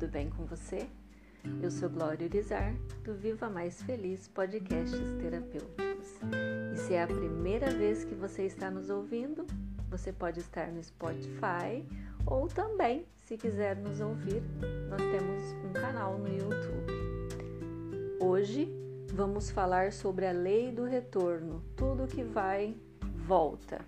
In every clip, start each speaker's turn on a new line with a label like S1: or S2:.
S1: tudo bem com você? Eu sou Glória Urizar, do Viva Mais Feliz Podcasts Terapêuticos. E se é a primeira vez que você está nos ouvindo, você pode estar no Spotify ou também, se quiser nos ouvir, nós temos um canal no YouTube. Hoje vamos falar sobre a lei do retorno, tudo que vai, volta.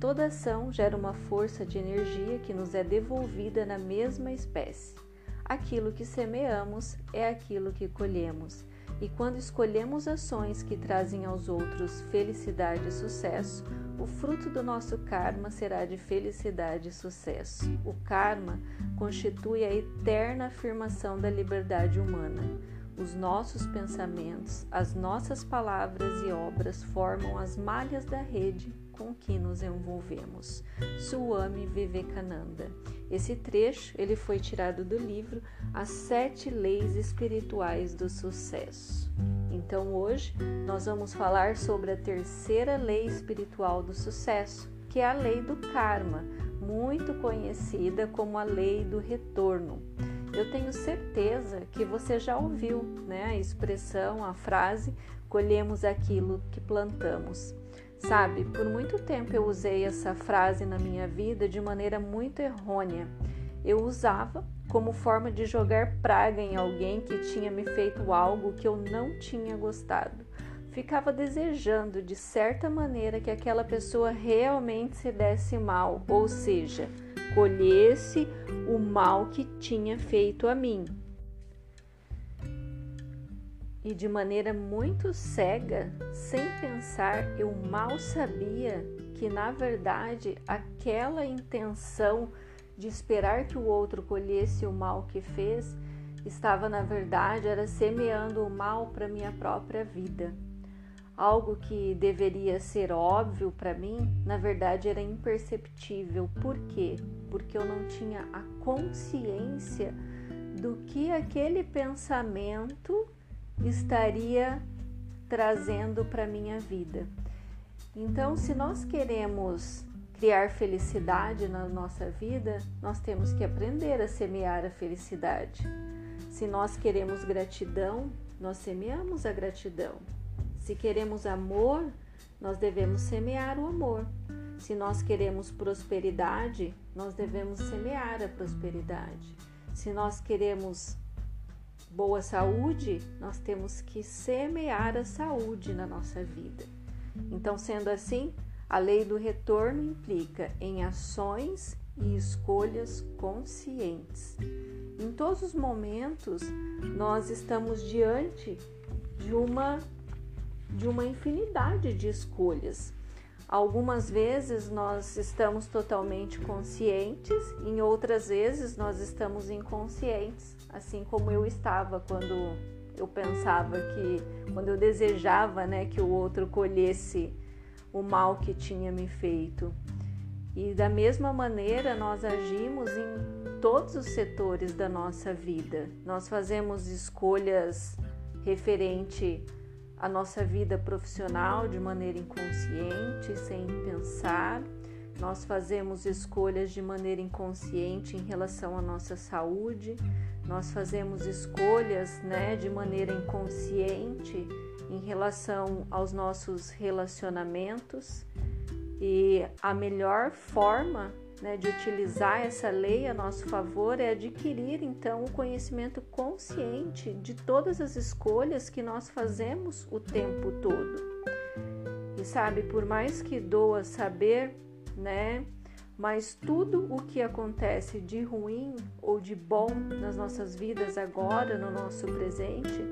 S1: Toda ação gera uma força de energia que nos é devolvida na mesma espécie. Aquilo que semeamos é aquilo que colhemos, e quando escolhemos ações que trazem aos outros felicidade e sucesso, o fruto do nosso karma será de felicidade e sucesso. O karma constitui a eterna afirmação da liberdade humana. Os nossos pensamentos, as nossas palavras e obras formam as malhas da rede com que nos envolvemos. Swami Vivekananda. Esse trecho ele foi tirado do livro As Sete Leis Espirituais do Sucesso. Então hoje nós vamos falar sobre a terceira lei espiritual do sucesso, que é a lei do karma, muito conhecida como a lei do retorno. Eu tenho certeza que você já ouviu né, a expressão, a frase colhemos aquilo que plantamos. Sabe, por muito tempo eu usei essa frase na minha vida de maneira muito errônea. Eu usava como forma de jogar praga em alguém que tinha me feito algo que eu não tinha gostado. Ficava desejando de certa maneira que aquela pessoa realmente se desse mal, ou seja, colhesse o mal que tinha feito a mim e de maneira muito cega, sem pensar, eu mal sabia que na verdade aquela intenção de esperar que o outro colhesse o mal que fez estava na verdade era semeando o mal para minha própria vida. Algo que deveria ser óbvio para mim, na verdade era imperceptível. Por quê? Porque eu não tinha a consciência do que aquele pensamento estaria trazendo para minha vida. Então, se nós queremos criar felicidade na nossa vida, nós temos que aprender a semear a felicidade. Se nós queremos gratidão, nós semeamos a gratidão. Se queremos amor, nós devemos semear o amor. Se nós queremos prosperidade, nós devemos semear a prosperidade. Se nós queremos boa saúde, nós temos que semear a saúde na nossa vida. Então, sendo assim, a lei do retorno implica em ações e escolhas conscientes. Em todos os momentos, nós estamos diante de uma de uma infinidade de escolhas. Algumas vezes nós estamos totalmente conscientes, em outras vezes nós estamos inconscientes, assim como eu estava quando eu pensava que, quando eu desejava né, que o outro colhesse o mal que tinha me feito. E da mesma maneira nós agimos em todos os setores da nossa vida. Nós fazemos escolhas referente nossa vida profissional de maneira inconsciente, sem pensar. Nós fazemos escolhas de maneira inconsciente em relação à nossa saúde. Nós fazemos escolhas, né, de maneira inconsciente em relação aos nossos relacionamentos. E a melhor forma né, de utilizar essa lei a nosso favor é adquirir então o conhecimento consciente de todas as escolhas que nós fazemos o tempo todo. E sabe, por mais que doa saber, né, mas tudo o que acontece de ruim ou de bom nas nossas vidas agora, no nosso presente,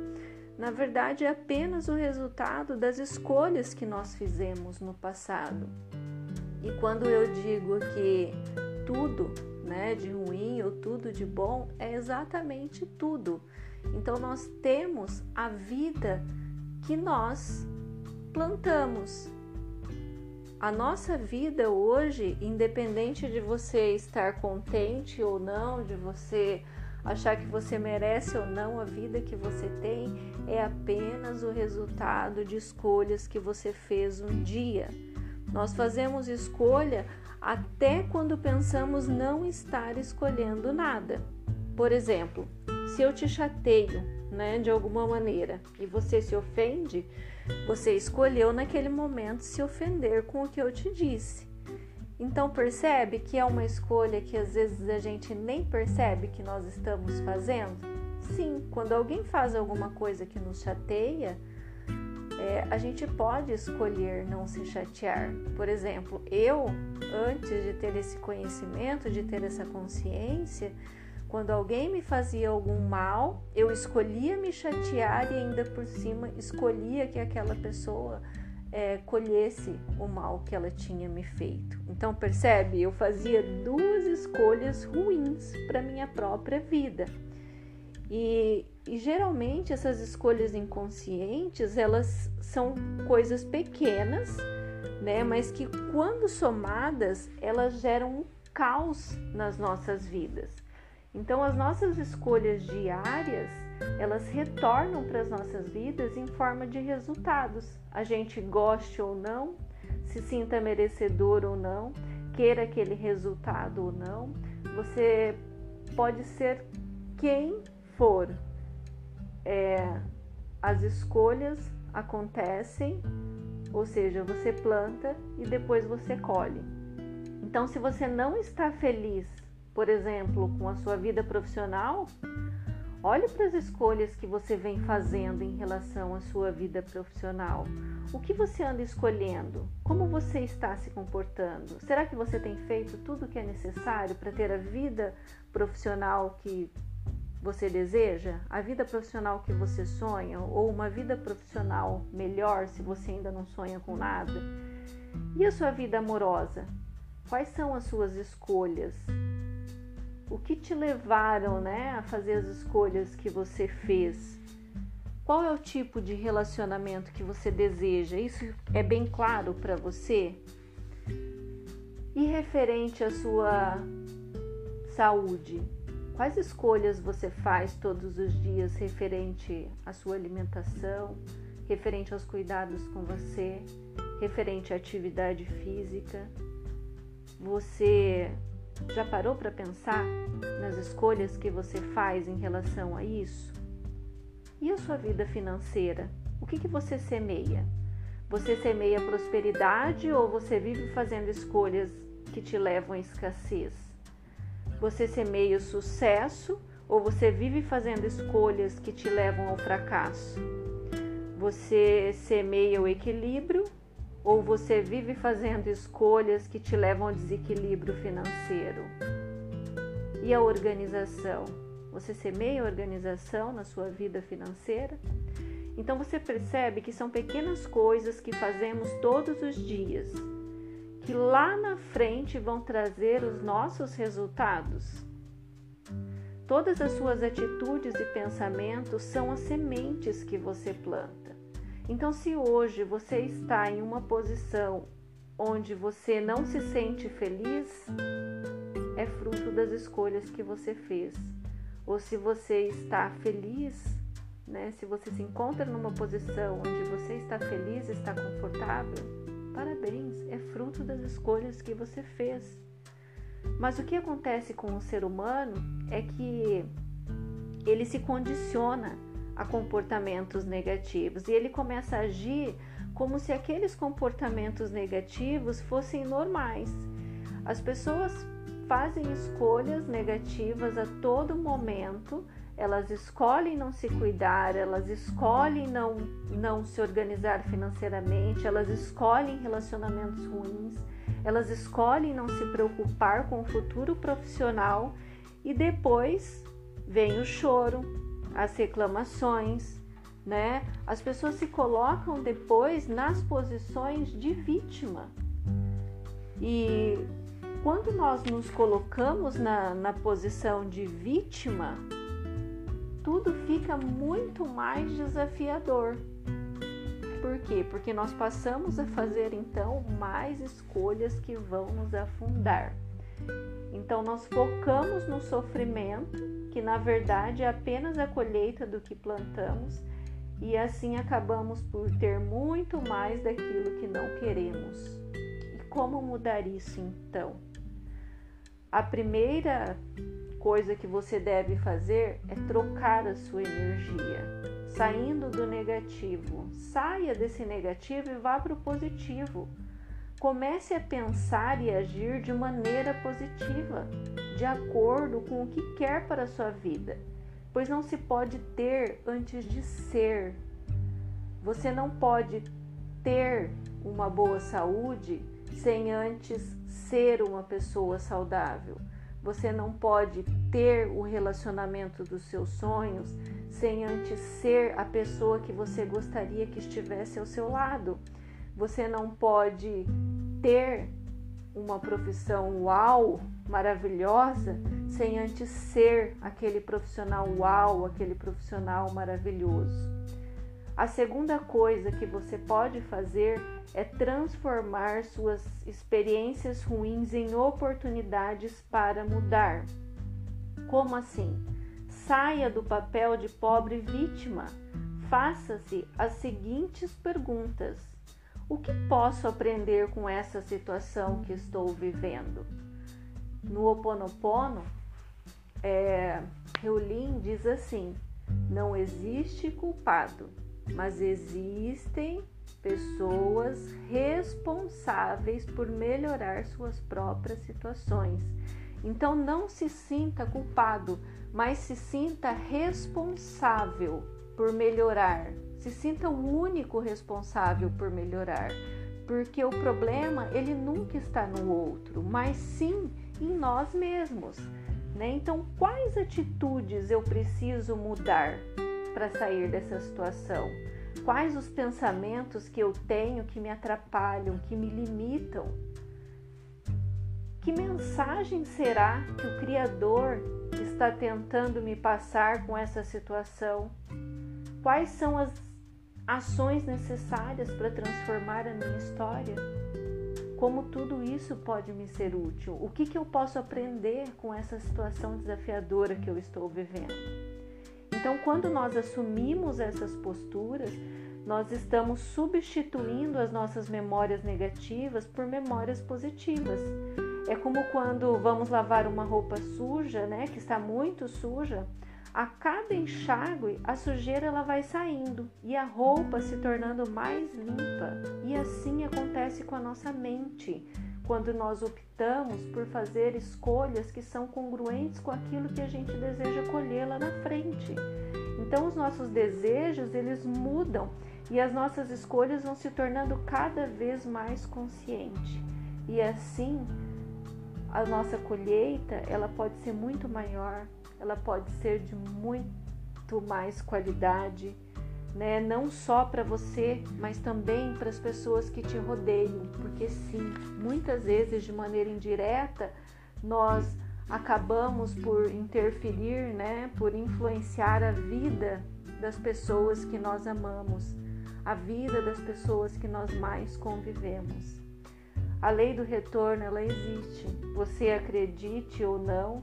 S1: na verdade é apenas o resultado das escolhas que nós fizemos no passado. E quando eu digo que tudo, né, de ruim ou tudo de bom, é exatamente tudo. Então nós temos a vida que nós plantamos. A nossa vida hoje, independente de você estar contente ou não, de você achar que você merece ou não a vida que você tem, é apenas o resultado de escolhas que você fez um dia. Nós fazemos escolha até quando pensamos não estar escolhendo nada. Por exemplo, se eu te chateio, né, de alguma maneira, e você se ofende, você escolheu naquele momento se ofender com o que eu te disse. Então percebe que é uma escolha que às vezes a gente nem percebe que nós estamos fazendo? Sim, quando alguém faz alguma coisa que nos chateia, é, a gente pode escolher não se chatear. Por exemplo, eu, antes de ter esse conhecimento, de ter essa consciência, quando alguém me fazia algum mal, eu escolhia me chatear e ainda por cima escolhia que aquela pessoa é, colhesse o mal que ela tinha me feito. Então percebe, eu fazia duas escolhas ruins para minha própria vida. E, e, geralmente essas escolhas inconscientes elas são coisas pequenas, né? Mas que quando somadas elas geram um caos nas nossas vidas. Então as nossas escolhas diárias elas retornam para as nossas vidas em forma de resultados. A gente goste ou não, se sinta merecedor ou não, queira aquele resultado ou não, você pode ser quem for. É, as escolhas acontecem, ou seja, você planta e depois você colhe. Então, se você não está feliz, por exemplo, com a sua vida profissional, Olhe para as escolhas que você vem fazendo em relação à sua vida profissional. O que você anda escolhendo? Como você está se comportando? Será que você tem feito tudo o que é necessário para ter a vida profissional que você deseja? A vida profissional que você sonha? Ou uma vida profissional melhor se você ainda não sonha com nada? E a sua vida amorosa? Quais são as suas escolhas? o que te levaram né, a fazer as escolhas que você fez? Qual é o tipo de relacionamento que você deseja? Isso é bem claro para você? E referente à sua saúde, quais escolhas você faz todos os dias referente à sua alimentação, referente aos cuidados com você, referente à atividade física? Você já parou para pensar nas escolhas que você faz em relação a isso? E a sua vida financeira? O que, que você semeia? Você semeia prosperidade ou você vive fazendo escolhas que te levam à escassez? Você semeia o sucesso ou você vive fazendo escolhas que te levam ao fracasso? Você semeia o equilíbrio ou você vive fazendo escolhas que te levam ao desequilíbrio financeiro? E a organização? Você semeia organização na sua vida financeira? Então você percebe que são pequenas coisas que fazemos todos os dias, que lá na frente vão trazer os nossos resultados. Todas as suas atitudes e pensamentos são as sementes que você planta. Então, se hoje você está em uma posição onde você não se sente feliz, é fruto das escolhas que você fez. Ou se você está feliz, né? Se você se encontra numa posição onde você está feliz, está confortável, parabéns, é fruto das escolhas que você fez. Mas o que acontece com o ser humano é que ele se condiciona a comportamentos negativos e ele começa a agir como se aqueles comportamentos negativos fossem normais. As pessoas fazem escolhas negativas a todo momento, elas escolhem não se cuidar, elas escolhem não, não se organizar financeiramente, elas escolhem relacionamentos ruins, elas escolhem não se preocupar com o futuro profissional e depois vem o choro, as reclamações, né? As pessoas se colocam depois nas posições de vítima. E quando nós nos colocamos na, na posição de vítima, tudo fica muito mais desafiador. Por quê? Porque nós passamos a fazer então mais escolhas que vão nos afundar. Então nós focamos no sofrimento que na verdade é apenas a colheita do que plantamos, e assim acabamos por ter muito mais daquilo que não queremos. E como mudar isso então? A primeira coisa que você deve fazer é trocar a sua energia, saindo do negativo. Saia desse negativo e vá para o positivo. Comece a pensar e agir de maneira positiva, de acordo com o que quer para a sua vida, pois não se pode ter antes de ser. Você não pode ter uma boa saúde sem antes ser uma pessoa saudável. Você não pode ter o relacionamento dos seus sonhos sem antes ser a pessoa que você gostaria que estivesse ao seu lado. Você não pode ter uma profissão uau, maravilhosa, sem antes ser aquele profissional uau, aquele profissional maravilhoso. A segunda coisa que você pode fazer é transformar suas experiências ruins em oportunidades para mudar. Como assim? Saia do papel de pobre vítima. Faça-se as seguintes perguntas: O que posso aprender com essa situação que estou vivendo? No Ho Oponopono, é, Heulin diz assim: Não existe culpado mas existem pessoas responsáveis por melhorar suas próprias situações. Então não se sinta culpado, mas se sinta responsável por melhorar. Se sinta o único responsável por melhorar, porque o problema ele nunca está no outro, mas sim em nós mesmos. Né? Então, quais atitudes eu preciso mudar? Para sair dessa situação? Quais os pensamentos que eu tenho que me atrapalham, que me limitam? Que mensagem será que o Criador está tentando me passar com essa situação? Quais são as ações necessárias para transformar a minha história? Como tudo isso pode me ser útil? O que, que eu posso aprender com essa situação desafiadora que eu estou vivendo? Então, quando nós assumimos essas posturas, nós estamos substituindo as nossas memórias negativas por memórias positivas. É como quando vamos lavar uma roupa suja, né, que está muito suja, a cada enxágue a sujeira ela vai saindo e a roupa se tornando mais limpa. E assim acontece com a nossa mente quando nós optamos por fazer escolhas que são congruentes com aquilo que a gente deseja colher lá na frente. Então os nossos desejos, eles mudam e as nossas escolhas vão se tornando cada vez mais conscientes. E assim, a nossa colheita, ela pode ser muito maior, ela pode ser de muito mais qualidade, né? Não só para você, mas também para as pessoas que te rodeiam, porque sim, muitas vezes de maneira indireta nós acabamos por interferir, né? Por influenciar a vida das pessoas que nós amamos, a vida das pessoas que nós mais convivemos. A lei do retorno ela existe. Você acredite ou não,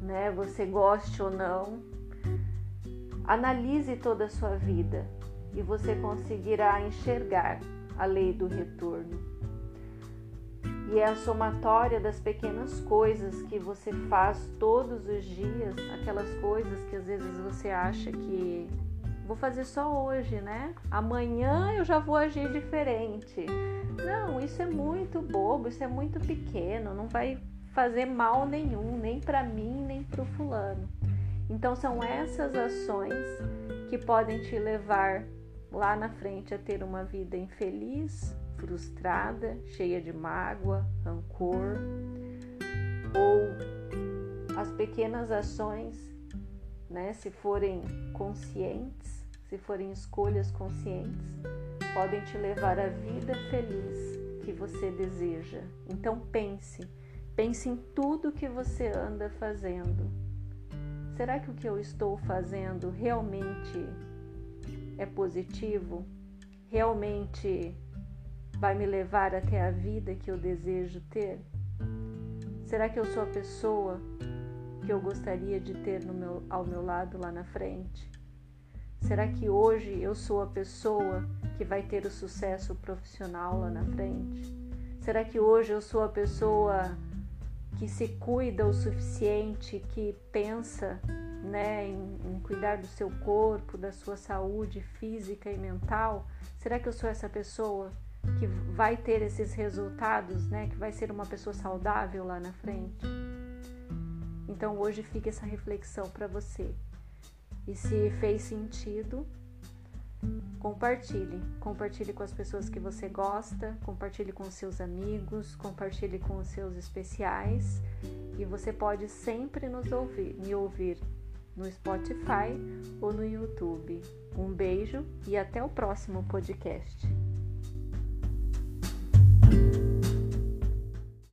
S1: né? Você goste ou não, Analise toda a sua vida e você conseguirá enxergar a lei do retorno. E é a somatória das pequenas coisas que você faz todos os dias, aquelas coisas que às vezes você acha que vou fazer só hoje, né? Amanhã eu já vou agir diferente. Não, isso é muito bobo, isso é muito pequeno, não vai fazer mal nenhum, nem para mim, nem para o fulano. Então são essas ações que podem te levar lá na frente a ter uma vida infeliz, frustrada, cheia de mágoa, rancor, ou as pequenas ações, né, se forem conscientes, se forem escolhas conscientes, podem te levar à vida feliz que você deseja. Então pense, pense em tudo que você anda fazendo Será que o que eu estou fazendo realmente é positivo? Realmente vai me levar até a vida que eu desejo ter? Será que eu sou a pessoa que eu gostaria de ter meu, ao meu lado lá na frente? Será que hoje eu sou a pessoa que vai ter o sucesso profissional lá na frente? Será que hoje eu sou a pessoa que se cuida o suficiente, que pensa né, em, em, cuidar do seu corpo, da sua saúde física e mental? Será que eu sou essa pessoa que vai ter esses resultados, né, que vai ser uma pessoa saudável lá na frente? Então hoje fica essa reflexão para você. E se fez sentido, compartilhe. Compartilhe com as pessoas que você gosta, compartilhe com seus amigos, compartilhe com os seus especiais. E você pode sempre nos ouvir, me ouvir no Spotify ou no YouTube. Um beijo e até o próximo podcast.